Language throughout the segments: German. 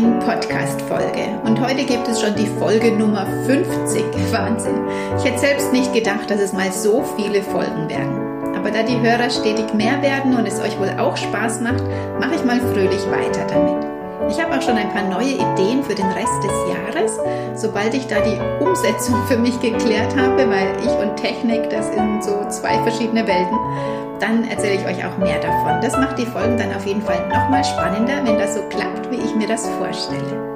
neuen Podcast-Folge. Und heute gibt es schon die Folge Nummer 50. Wahnsinn. Ich hätte selbst nicht gedacht, dass es mal so viele Folgen werden. Aber da die Hörer stetig mehr werden und es euch wohl auch Spaß macht, mache ich mal fröhlich weiter damit. Ich habe auch schon ein paar neue Ideen für den Rest des Jahres, sobald ich da die Umsetzung für mich geklärt habe, weil ich und Technik, das sind so zwei verschiedene Welten dann erzähle ich euch auch mehr davon. Das macht die Folgen dann auf jeden Fall nochmal spannender, wenn das so klappt, wie ich mir das vorstelle.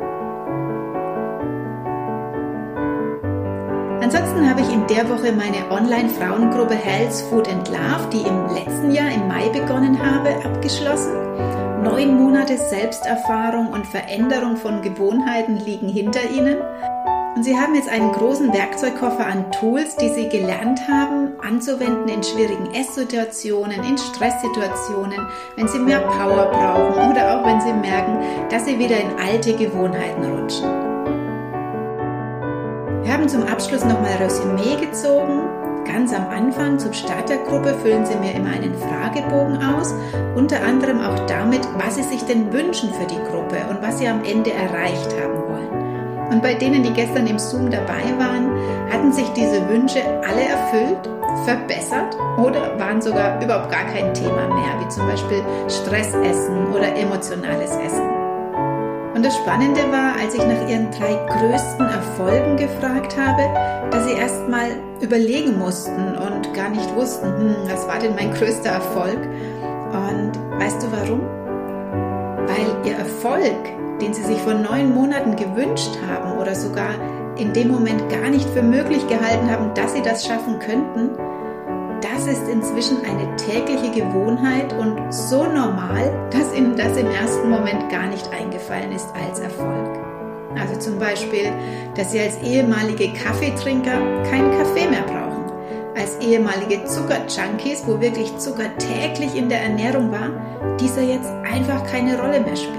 Ansonsten habe ich in der Woche meine Online-Frauengruppe Health, Food and Love, die im letzten Jahr im Mai begonnen habe, abgeschlossen. Neun Monate Selbsterfahrung und Veränderung von Gewohnheiten liegen hinter Ihnen. Und Sie haben jetzt einen großen Werkzeugkoffer an Tools, die Sie gelernt haben, anzuwenden in schwierigen Esssituationen, in Stresssituationen, wenn Sie mehr Power brauchen oder auch wenn Sie merken, dass Sie wieder in alte Gewohnheiten rutschen. Wir haben zum Abschluss nochmal Resümee gezogen. Ganz am Anfang zum Start der Gruppe füllen Sie mir immer einen Fragebogen aus, unter anderem auch damit, was Sie sich denn wünschen für die Gruppe und was Sie am Ende erreicht haben wollen. Und bei denen, die gestern im Zoom dabei waren, hatten sich diese Wünsche alle erfüllt, verbessert oder waren sogar überhaupt gar kein Thema mehr, wie zum Beispiel Stressessen oder emotionales Essen. Und das Spannende war, als ich nach ihren drei größten Erfolgen gefragt habe, dass sie erst mal überlegen mussten und gar nicht wussten, hm, was war denn mein größter Erfolg? Und weißt du warum? Weil ihr Erfolg den sie sich vor neun Monaten gewünscht haben oder sogar in dem Moment gar nicht für möglich gehalten haben, dass sie das schaffen könnten, das ist inzwischen eine tägliche Gewohnheit und so normal, dass ihnen das im ersten Moment gar nicht eingefallen ist als Erfolg. Also zum Beispiel, dass sie als ehemalige Kaffeetrinker keinen Kaffee mehr brauchen. Als ehemalige Zuckerjunkies, wo wirklich Zucker täglich in der Ernährung war, dieser jetzt einfach keine Rolle mehr spielt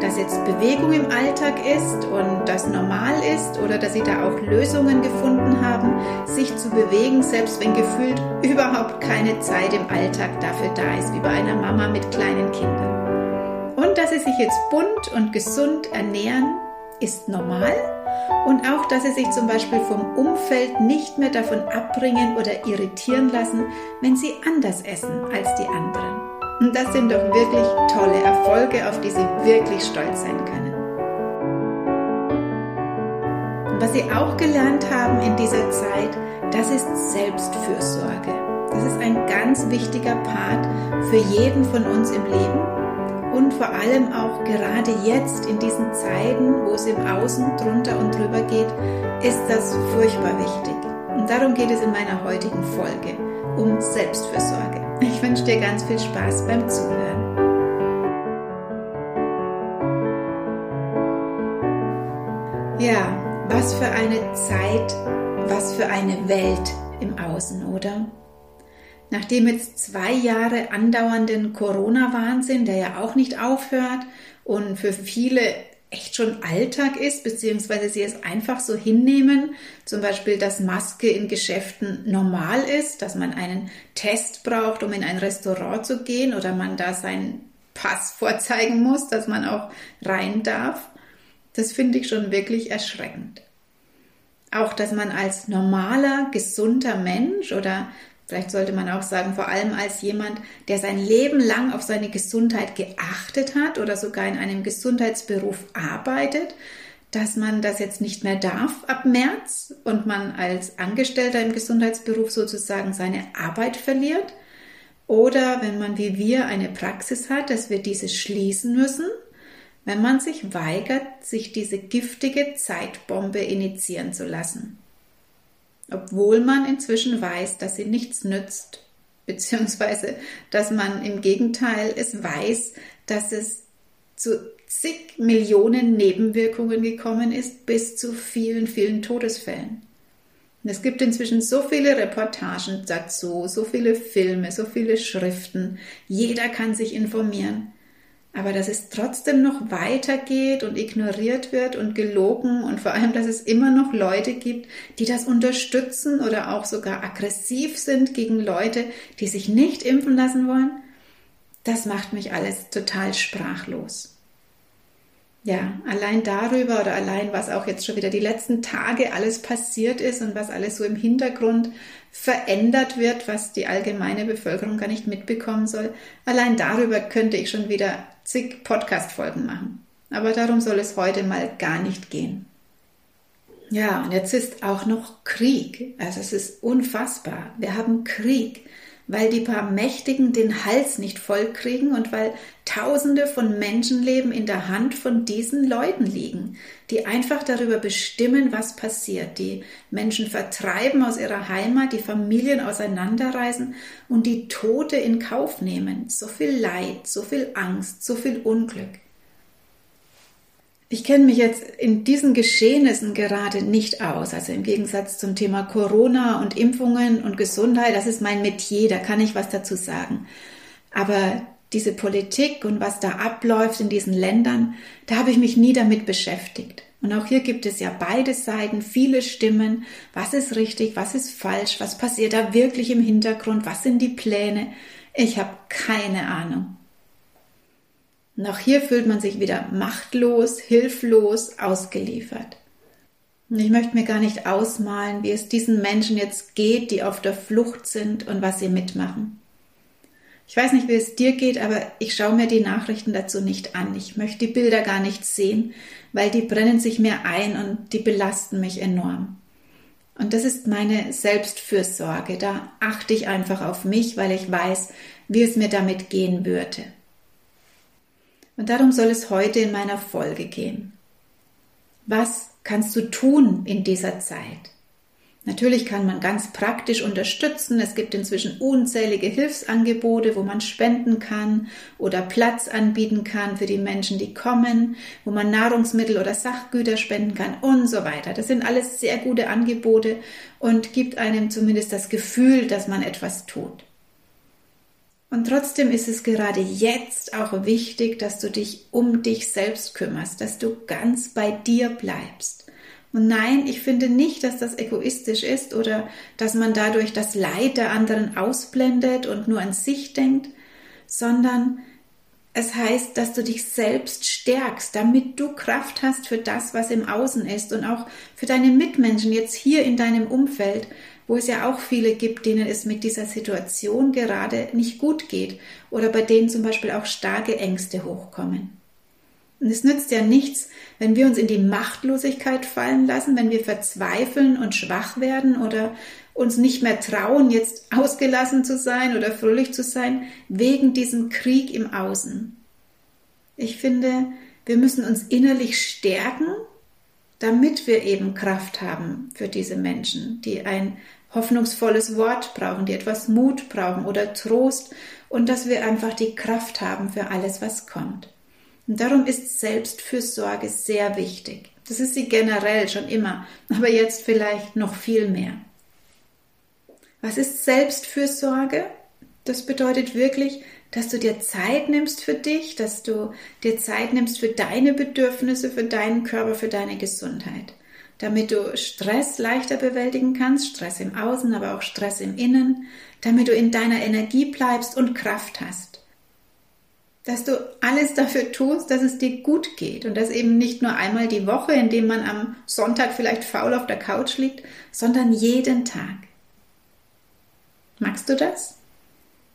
dass jetzt Bewegung im Alltag ist und das normal ist oder dass sie da auch Lösungen gefunden haben, sich zu bewegen, selbst wenn gefühlt überhaupt keine Zeit im Alltag dafür da ist, wie bei einer Mama mit kleinen Kindern. Und dass sie sich jetzt bunt und gesund ernähren, ist normal. Und auch, dass sie sich zum Beispiel vom Umfeld nicht mehr davon abbringen oder irritieren lassen, wenn sie anders essen als die anderen. Und das sind doch wirklich tolle Erfolge, auf die Sie wirklich stolz sein können. Und was Sie auch gelernt haben in dieser Zeit, das ist Selbstfürsorge. Das ist ein ganz wichtiger Part für jeden von uns im Leben und vor allem auch gerade jetzt in diesen Zeiten, wo es im Außen drunter und drüber geht, ist das furchtbar wichtig. Und darum geht es in meiner heutigen Folge um Selbstfürsorge. Ich wünsche dir ganz viel Spaß beim Zuhören. Ja, was für eine Zeit, was für eine Welt im Außen, oder? Nach dem jetzt zwei Jahre andauernden Corona-Wahnsinn, der ja auch nicht aufhört und für viele echt schon Alltag ist, beziehungsweise sie es einfach so hinnehmen, zum Beispiel, dass Maske in Geschäften normal ist, dass man einen Test braucht, um in ein Restaurant zu gehen oder man da seinen Pass vorzeigen muss, dass man auch rein darf. Das finde ich schon wirklich erschreckend. Auch, dass man als normaler, gesunder Mensch oder Vielleicht sollte man auch sagen, vor allem als jemand, der sein Leben lang auf seine Gesundheit geachtet hat oder sogar in einem Gesundheitsberuf arbeitet, dass man das jetzt nicht mehr darf ab März und man als Angestellter im Gesundheitsberuf sozusagen seine Arbeit verliert. Oder wenn man wie wir eine Praxis hat, dass wir diese schließen müssen, wenn man sich weigert, sich diese giftige Zeitbombe initiieren zu lassen obwohl man inzwischen weiß, dass sie nichts nützt, beziehungsweise dass man im Gegenteil es weiß, dass es zu zig Millionen Nebenwirkungen gekommen ist, bis zu vielen, vielen Todesfällen. Und es gibt inzwischen so viele Reportagen dazu, so viele Filme, so viele Schriften. Jeder kann sich informieren aber dass es trotzdem noch weitergeht und ignoriert wird und gelogen und vor allem, dass es immer noch Leute gibt, die das unterstützen oder auch sogar aggressiv sind gegen Leute, die sich nicht impfen lassen wollen, das macht mich alles total sprachlos. Ja, allein darüber oder allein, was auch jetzt schon wieder die letzten Tage alles passiert ist und was alles so im Hintergrund verändert wird, was die allgemeine Bevölkerung gar nicht mitbekommen soll, allein darüber könnte ich schon wieder zig Podcast-Folgen machen. Aber darum soll es heute mal gar nicht gehen. Ja, und jetzt ist auch noch Krieg. Also es ist unfassbar. Wir haben Krieg weil die paar Mächtigen den Hals nicht voll kriegen und weil Tausende von Menschenleben in der Hand von diesen Leuten liegen, die einfach darüber bestimmen, was passiert, die Menschen vertreiben aus ihrer Heimat, die Familien auseinanderreißen und die Tote in Kauf nehmen. So viel Leid, so viel Angst, so viel Unglück. Ich kenne mich jetzt in diesen Geschehnissen gerade nicht aus. Also im Gegensatz zum Thema Corona und Impfungen und Gesundheit, das ist mein Metier, da kann ich was dazu sagen. Aber diese Politik und was da abläuft in diesen Ländern, da habe ich mich nie damit beschäftigt. Und auch hier gibt es ja beide Seiten, viele Stimmen. Was ist richtig, was ist falsch, was passiert da wirklich im Hintergrund, was sind die Pläne? Ich habe keine Ahnung. Und auch hier fühlt man sich wieder machtlos, hilflos, ausgeliefert. Und ich möchte mir gar nicht ausmalen, wie es diesen Menschen jetzt geht, die auf der Flucht sind und was sie mitmachen. Ich weiß nicht, wie es dir geht, aber ich schaue mir die Nachrichten dazu nicht an. Ich möchte die Bilder gar nicht sehen, weil die brennen sich mir ein und die belasten mich enorm. Und das ist meine Selbstfürsorge. Da achte ich einfach auf mich, weil ich weiß, wie es mir damit gehen würde. Und darum soll es heute in meiner Folge gehen. Was kannst du tun in dieser Zeit? Natürlich kann man ganz praktisch unterstützen. Es gibt inzwischen unzählige Hilfsangebote, wo man spenden kann oder Platz anbieten kann für die Menschen, die kommen, wo man Nahrungsmittel oder Sachgüter spenden kann und so weiter. Das sind alles sehr gute Angebote und gibt einem zumindest das Gefühl, dass man etwas tut. Und trotzdem ist es gerade jetzt auch wichtig, dass du dich um dich selbst kümmerst, dass du ganz bei dir bleibst. Und nein, ich finde nicht, dass das egoistisch ist oder dass man dadurch das Leid der anderen ausblendet und nur an sich denkt, sondern es heißt, dass du dich selbst stärkst, damit du Kraft hast für das, was im Außen ist und auch für deine Mitmenschen jetzt hier in deinem Umfeld, wo es ja auch viele gibt, denen es mit dieser Situation gerade nicht gut geht oder bei denen zum Beispiel auch starke Ängste hochkommen. Und es nützt ja nichts, wenn wir uns in die Machtlosigkeit fallen lassen, wenn wir verzweifeln und schwach werden oder uns nicht mehr trauen, jetzt ausgelassen zu sein oder fröhlich zu sein, wegen diesem Krieg im Außen. Ich finde, wir müssen uns innerlich stärken, damit wir eben Kraft haben für diese Menschen, die ein hoffnungsvolles Wort brauchen, die etwas Mut brauchen oder Trost und dass wir einfach die Kraft haben für alles, was kommt. Und darum ist Selbstfürsorge sehr wichtig. Das ist sie generell schon immer, aber jetzt vielleicht noch viel mehr. Was ist Selbstfürsorge? Das bedeutet wirklich, dass du dir Zeit nimmst für dich, dass du dir Zeit nimmst für deine Bedürfnisse, für deinen Körper, für deine Gesundheit damit du Stress leichter bewältigen kannst, Stress im Außen, aber auch Stress im Innen, damit du in deiner Energie bleibst und Kraft hast. Dass du alles dafür tust, dass es dir gut geht und das eben nicht nur einmal die Woche, indem man am Sonntag vielleicht faul auf der Couch liegt, sondern jeden Tag. Magst du das?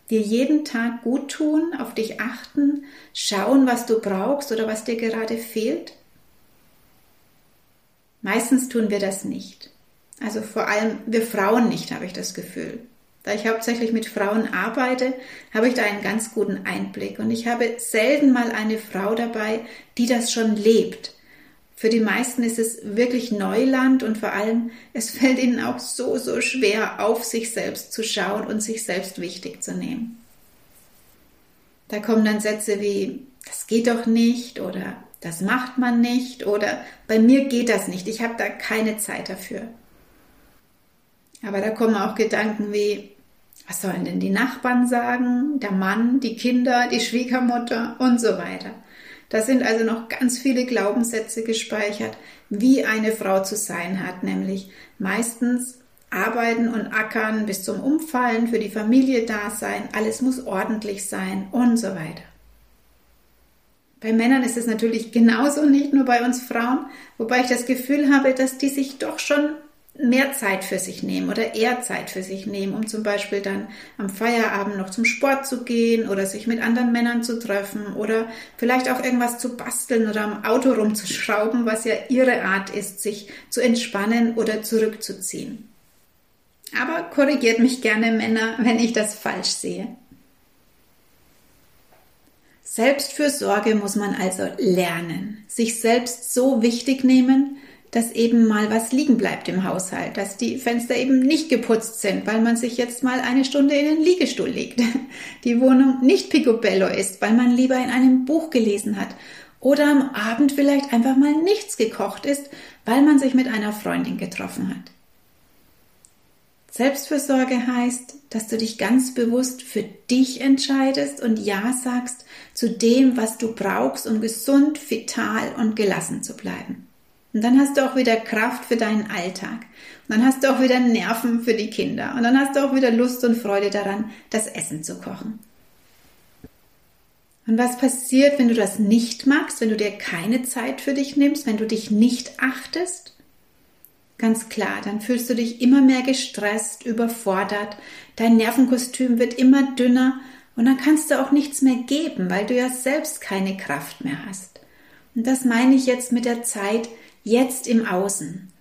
Dir jeden Tag gut tun, auf dich achten, schauen, was du brauchst oder was dir gerade fehlt? Meistens tun wir das nicht. Also vor allem wir Frauen nicht, habe ich das Gefühl. Da ich hauptsächlich mit Frauen arbeite, habe ich da einen ganz guten Einblick. Und ich habe selten mal eine Frau dabei, die das schon lebt. Für die meisten ist es wirklich Neuland und vor allem, es fällt ihnen auch so, so schwer, auf sich selbst zu schauen und sich selbst wichtig zu nehmen. Da kommen dann Sätze wie, das geht doch nicht oder das macht man nicht oder bei mir geht das nicht, ich habe da keine Zeit dafür. Aber da kommen auch Gedanken wie, was sollen denn die Nachbarn sagen, der Mann, die Kinder, die Schwiegermutter und so weiter. Da sind also noch ganz viele Glaubenssätze gespeichert, wie eine Frau zu sein hat, nämlich meistens arbeiten und ackern bis zum Umfallen, für die Familie da sein, alles muss ordentlich sein und so weiter. Bei Männern ist es natürlich genauso, nicht nur bei uns Frauen, wobei ich das Gefühl habe, dass die sich doch schon mehr Zeit für sich nehmen oder eher Zeit für sich nehmen, um zum Beispiel dann am Feierabend noch zum Sport zu gehen oder sich mit anderen Männern zu treffen oder vielleicht auch irgendwas zu basteln oder am Auto rumzuschrauben, was ja ihre Art ist, sich zu entspannen oder zurückzuziehen. Aber korrigiert mich gerne Männer, wenn ich das falsch sehe. Selbstfürsorge muss man also lernen, sich selbst so wichtig nehmen, dass eben mal was liegen bleibt im Haushalt, dass die Fenster eben nicht geputzt sind, weil man sich jetzt mal eine Stunde in den Liegestuhl legt, die Wohnung nicht picobello ist, weil man lieber in einem Buch gelesen hat oder am Abend vielleicht einfach mal nichts gekocht ist, weil man sich mit einer Freundin getroffen hat. Selbstfürsorge heißt, dass du dich ganz bewusst für dich entscheidest und Ja sagst zu dem, was du brauchst, um gesund, vital und gelassen zu bleiben. Und dann hast du auch wieder Kraft für deinen Alltag. Und dann hast du auch wieder Nerven für die Kinder. Und dann hast du auch wieder Lust und Freude daran, das Essen zu kochen. Und was passiert, wenn du das nicht machst, wenn du dir keine Zeit für dich nimmst, wenn du dich nicht achtest? Ganz klar, dann fühlst du dich immer mehr gestresst, überfordert, dein Nervenkostüm wird immer dünner und dann kannst du auch nichts mehr geben, weil du ja selbst keine Kraft mehr hast. Und das meine ich jetzt mit der Zeit, jetzt im Außen.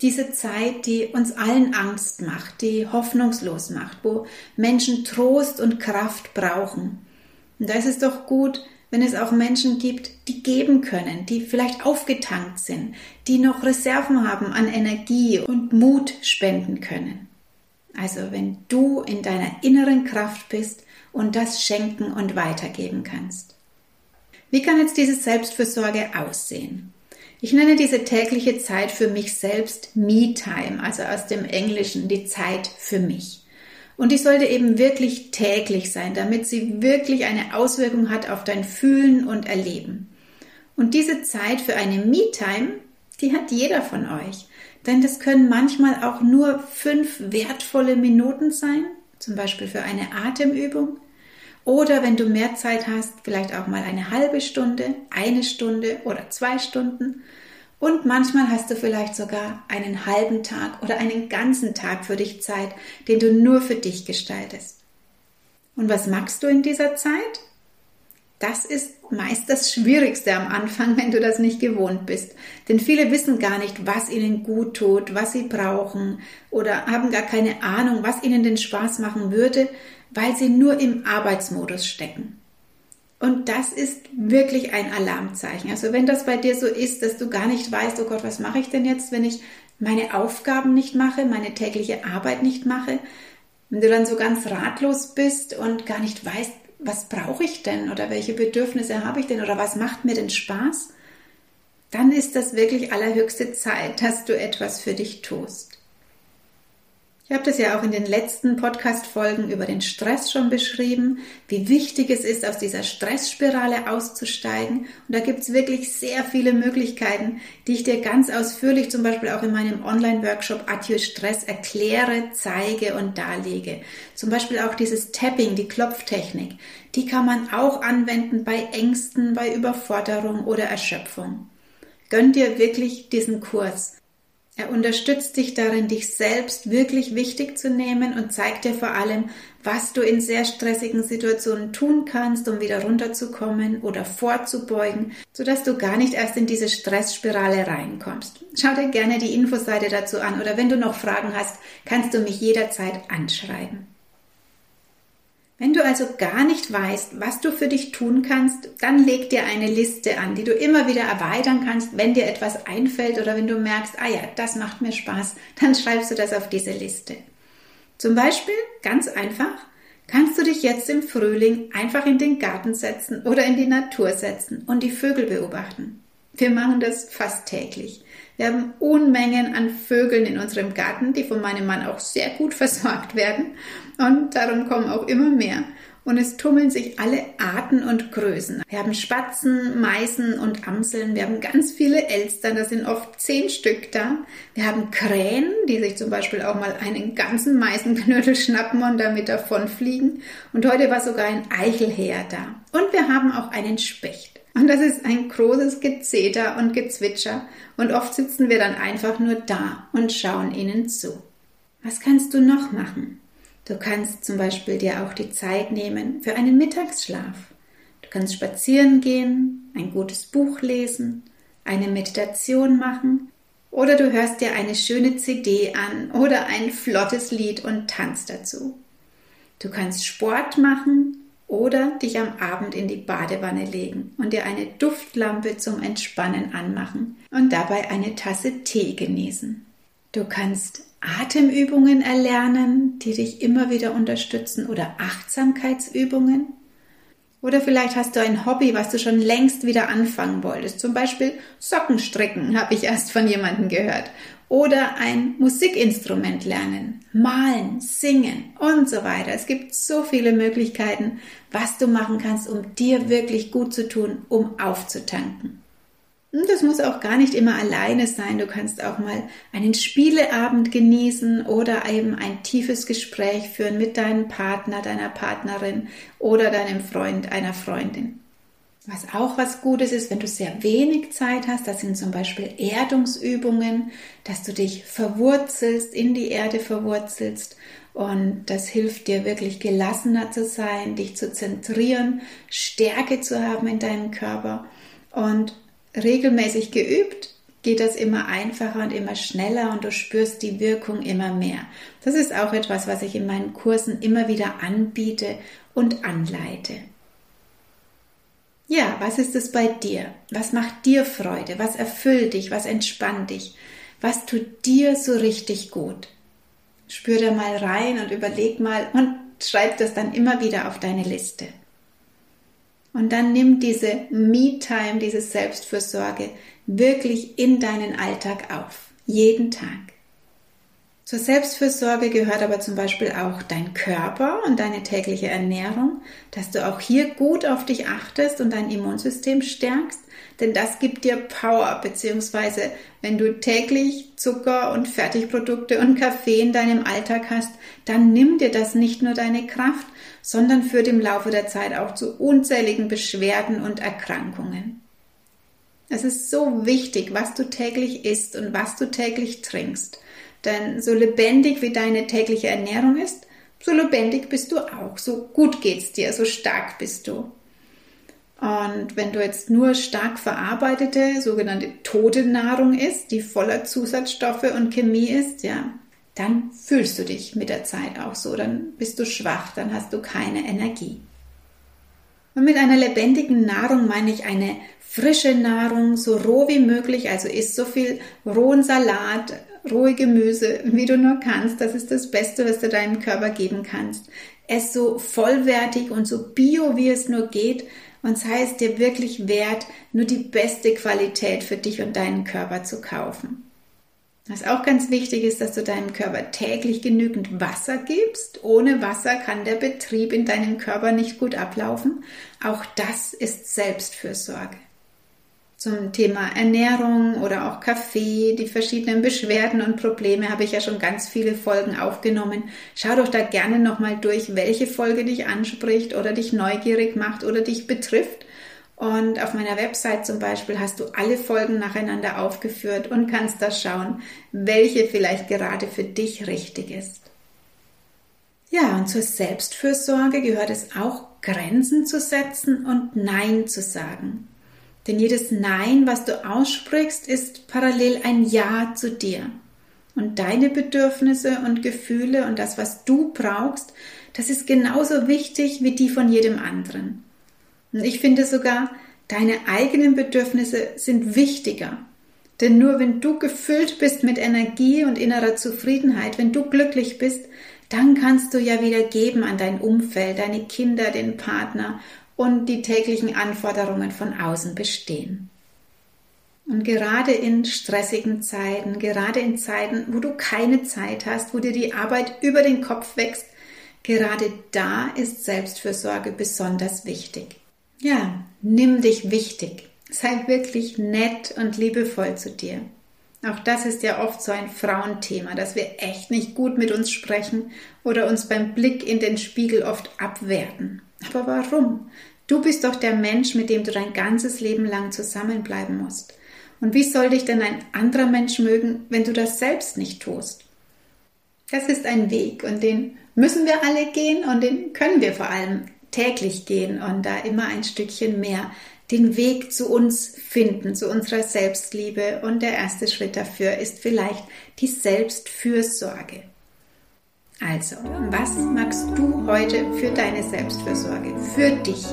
Diese Zeit, die uns allen Angst macht, die hoffnungslos macht, wo Menschen Trost und Kraft brauchen. Und da ist es doch gut, wenn es auch Menschen gibt, die geben können, die vielleicht aufgetankt sind, die noch Reserven haben an Energie und Mut spenden können. Also wenn du in deiner inneren Kraft bist und das schenken und weitergeben kannst. Wie kann jetzt diese Selbstfürsorge aussehen? Ich nenne diese tägliche Zeit für mich selbst Me-Time, also aus dem Englischen die Zeit für mich. Und die sollte eben wirklich täglich sein, damit sie wirklich eine Auswirkung hat auf dein Fühlen und Erleben. Und diese Zeit für eine Me-Time, die hat jeder von euch. Denn das können manchmal auch nur fünf wertvolle Minuten sein, zum Beispiel für eine Atemübung. Oder wenn du mehr Zeit hast, vielleicht auch mal eine halbe Stunde, eine Stunde oder zwei Stunden. Und manchmal hast du vielleicht sogar einen halben Tag oder einen ganzen Tag für dich Zeit, den du nur für dich gestaltest. Und was machst du in dieser Zeit? Das ist meist das Schwierigste am Anfang, wenn du das nicht gewohnt bist. Denn viele wissen gar nicht, was ihnen gut tut, was sie brauchen oder haben gar keine Ahnung, was ihnen den Spaß machen würde, weil sie nur im Arbeitsmodus stecken. Und das ist wirklich ein Alarmzeichen. Also wenn das bei dir so ist, dass du gar nicht weißt, oh Gott, was mache ich denn jetzt, wenn ich meine Aufgaben nicht mache, meine tägliche Arbeit nicht mache, wenn du dann so ganz ratlos bist und gar nicht weißt, was brauche ich denn oder welche Bedürfnisse habe ich denn oder was macht mir denn Spaß, dann ist das wirklich allerhöchste Zeit, dass du etwas für dich tust. Ich habe das ja auch in den letzten Podcast-Folgen über den Stress schon beschrieben, wie wichtig es ist, aus dieser Stressspirale auszusteigen. Und da gibt es wirklich sehr viele Möglichkeiten, die ich dir ganz ausführlich zum Beispiel auch in meinem Online-Workshop Adieu Stress erkläre, zeige und darlege. Zum Beispiel auch dieses Tapping, die Klopftechnik. Die kann man auch anwenden bei Ängsten, bei Überforderung oder Erschöpfung. Gönn dir wirklich diesen Kurs. Er unterstützt dich darin, dich selbst wirklich wichtig zu nehmen und zeigt dir vor allem, was du in sehr stressigen Situationen tun kannst, um wieder runterzukommen oder vorzubeugen, sodass du gar nicht erst in diese Stressspirale reinkommst. Schau dir gerne die Infoseite dazu an oder wenn du noch Fragen hast, kannst du mich jederzeit anschreiben. Wenn du also gar nicht weißt, was du für dich tun kannst, dann leg dir eine Liste an, die du immer wieder erweitern kannst, wenn dir etwas einfällt oder wenn du merkst, ah ja, das macht mir Spaß, dann schreibst du das auf diese Liste. Zum Beispiel, ganz einfach, kannst du dich jetzt im Frühling einfach in den Garten setzen oder in die Natur setzen und die Vögel beobachten. Wir machen das fast täglich. Wir haben Unmengen an Vögeln in unserem Garten, die von meinem Mann auch sehr gut versorgt werden. Und darum kommen auch immer mehr. Und es tummeln sich alle Arten und Größen. Wir haben Spatzen, Meisen und Amseln. Wir haben ganz viele Elstern, da sind oft zehn Stück da. Wir haben Krähen, die sich zum Beispiel auch mal einen ganzen Meisenknödel schnappen und damit davonfliegen. Und heute war sogar ein Eichelheer da. Und wir haben auch einen Specht. Und das ist ein großes Gezeter und Gezwitscher und oft sitzen wir dann einfach nur da und schauen ihnen zu. Was kannst du noch machen? Du kannst zum Beispiel dir auch die Zeit nehmen für einen Mittagsschlaf. Du kannst spazieren gehen, ein gutes Buch lesen, eine Meditation machen oder du hörst dir eine schöne CD an oder ein flottes Lied und tanzt dazu. Du kannst Sport machen oder dich am Abend in die Badewanne legen und dir eine Duftlampe zum Entspannen anmachen und dabei eine Tasse Tee genießen. Du kannst Atemübungen erlernen, die dich immer wieder unterstützen oder Achtsamkeitsübungen. Oder vielleicht hast du ein Hobby, was du schon längst wieder anfangen wolltest. Zum Beispiel Sockenstricken, habe ich erst von jemandem gehört. Oder ein Musikinstrument lernen, malen, singen und so weiter. Es gibt so viele Möglichkeiten, was du machen kannst, um dir wirklich gut zu tun, um aufzutanken. Das muss auch gar nicht immer alleine sein. Du kannst auch mal einen Spieleabend genießen oder eben ein tiefes Gespräch führen mit deinem Partner, deiner Partnerin oder deinem Freund, einer Freundin. Was auch was Gutes ist, wenn du sehr wenig Zeit hast, das sind zum Beispiel Erdungsübungen, dass du dich verwurzelst, in die Erde verwurzelst und das hilft dir wirklich gelassener zu sein, dich zu zentrieren, Stärke zu haben in deinem Körper und regelmäßig geübt, geht das immer einfacher und immer schneller und du spürst die Wirkung immer mehr. Das ist auch etwas, was ich in meinen Kursen immer wieder anbiete und anleite. Ja, was ist es bei dir? Was macht dir Freude? Was erfüllt dich? Was entspannt dich? Was tut dir so richtig gut? Spür da mal rein und überleg mal und schreib das dann immer wieder auf deine Liste. Und dann nimm diese Me-Time, diese Selbstfürsorge wirklich in deinen Alltag auf. Jeden Tag. Zur Selbstfürsorge gehört aber zum Beispiel auch dein Körper und deine tägliche Ernährung, dass du auch hier gut auf dich achtest und dein Immunsystem stärkst, denn das gibt dir Power, beziehungsweise wenn du täglich Zucker und Fertigprodukte und Kaffee in deinem Alltag hast, dann nimmt dir das nicht nur deine Kraft, sondern führt im Laufe der Zeit auch zu unzähligen Beschwerden und Erkrankungen. Es ist so wichtig, was du täglich isst und was du täglich trinkst. Denn so lebendig wie deine tägliche Ernährung ist, so lebendig bist du auch, so gut geht's dir, so stark bist du. Und wenn du jetzt nur stark verarbeitete, sogenannte tote Nahrung isst, die voller Zusatzstoffe und Chemie ist, ja, dann fühlst du dich mit der Zeit auch so, dann bist du schwach, dann hast du keine Energie. Und mit einer lebendigen Nahrung meine ich eine frische Nahrung, so roh wie möglich, also isst so viel rohen Salat, rohe Gemüse, wie du nur kannst. Das ist das Beste, was du deinem Körper geben kannst. Ess so vollwertig und so bio, wie es nur geht. Und sei es dir wirklich wert, nur die beste Qualität für dich und deinen Körper zu kaufen. Was auch ganz wichtig ist, dass du deinem Körper täglich genügend Wasser gibst. Ohne Wasser kann der Betrieb in deinem Körper nicht gut ablaufen. Auch das ist Selbstfürsorge. Zum Thema Ernährung oder auch Kaffee, die verschiedenen Beschwerden und Probleme habe ich ja schon ganz viele Folgen aufgenommen. Schau doch da gerne nochmal durch, welche Folge dich anspricht oder dich neugierig macht oder dich betrifft. Und auf meiner Website zum Beispiel hast du alle Folgen nacheinander aufgeführt und kannst da schauen, welche vielleicht gerade für dich richtig ist. Ja, und zur Selbstfürsorge gehört es auch, Grenzen zu setzen und Nein zu sagen. Denn jedes Nein, was du aussprichst, ist parallel ein Ja zu dir. Und deine Bedürfnisse und Gefühle und das, was du brauchst, das ist genauso wichtig wie die von jedem anderen. Und ich finde sogar, deine eigenen Bedürfnisse sind wichtiger. Denn nur wenn du gefüllt bist mit Energie und innerer Zufriedenheit, wenn du glücklich bist, dann kannst du ja wieder geben an dein Umfeld, deine Kinder, den Partner und die täglichen Anforderungen von außen bestehen. Und gerade in stressigen Zeiten, gerade in Zeiten, wo du keine Zeit hast, wo dir die Arbeit über den Kopf wächst, gerade da ist Selbstfürsorge besonders wichtig. Ja, nimm dich wichtig. Sei wirklich nett und liebevoll zu dir. Auch das ist ja oft so ein Frauenthema, dass wir echt nicht gut mit uns sprechen oder uns beim Blick in den Spiegel oft abwerten. Aber warum? Du bist doch der Mensch, mit dem du dein ganzes Leben lang zusammenbleiben musst. Und wie soll dich denn ein anderer Mensch mögen, wenn du das selbst nicht tust? Das ist ein Weg und den müssen wir alle gehen und den können wir vor allem täglich gehen und da immer ein Stückchen mehr den Weg zu uns finden, zu unserer Selbstliebe. Und der erste Schritt dafür ist vielleicht die Selbstfürsorge. Also, was magst du heute für deine Selbstfürsorge, für dich,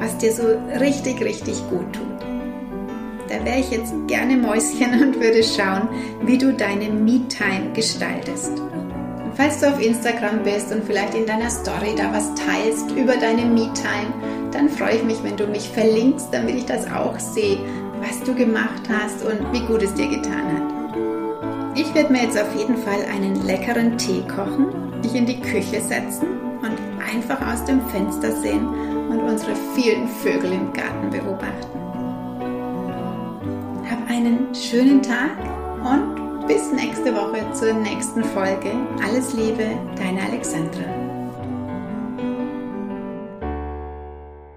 was dir so richtig, richtig gut tut? Da wäre ich jetzt gerne Mäuschen und würde schauen, wie du deine Me-Time gestaltest. Falls du auf Instagram bist und vielleicht in deiner Story da was teilst über deine Me-Time, dann freue ich mich, wenn du mich verlinkst, damit ich das auch sehe, was du gemacht hast und wie gut es dir getan hat. Ich werde mir jetzt auf jeden Fall einen leckeren Tee kochen, mich in die Küche setzen und einfach aus dem Fenster sehen und unsere vielen Vögel im Garten beobachten. Hab einen schönen Tag und bis nächste Woche zur nächsten Folge. Alles Liebe, deine Alexandra.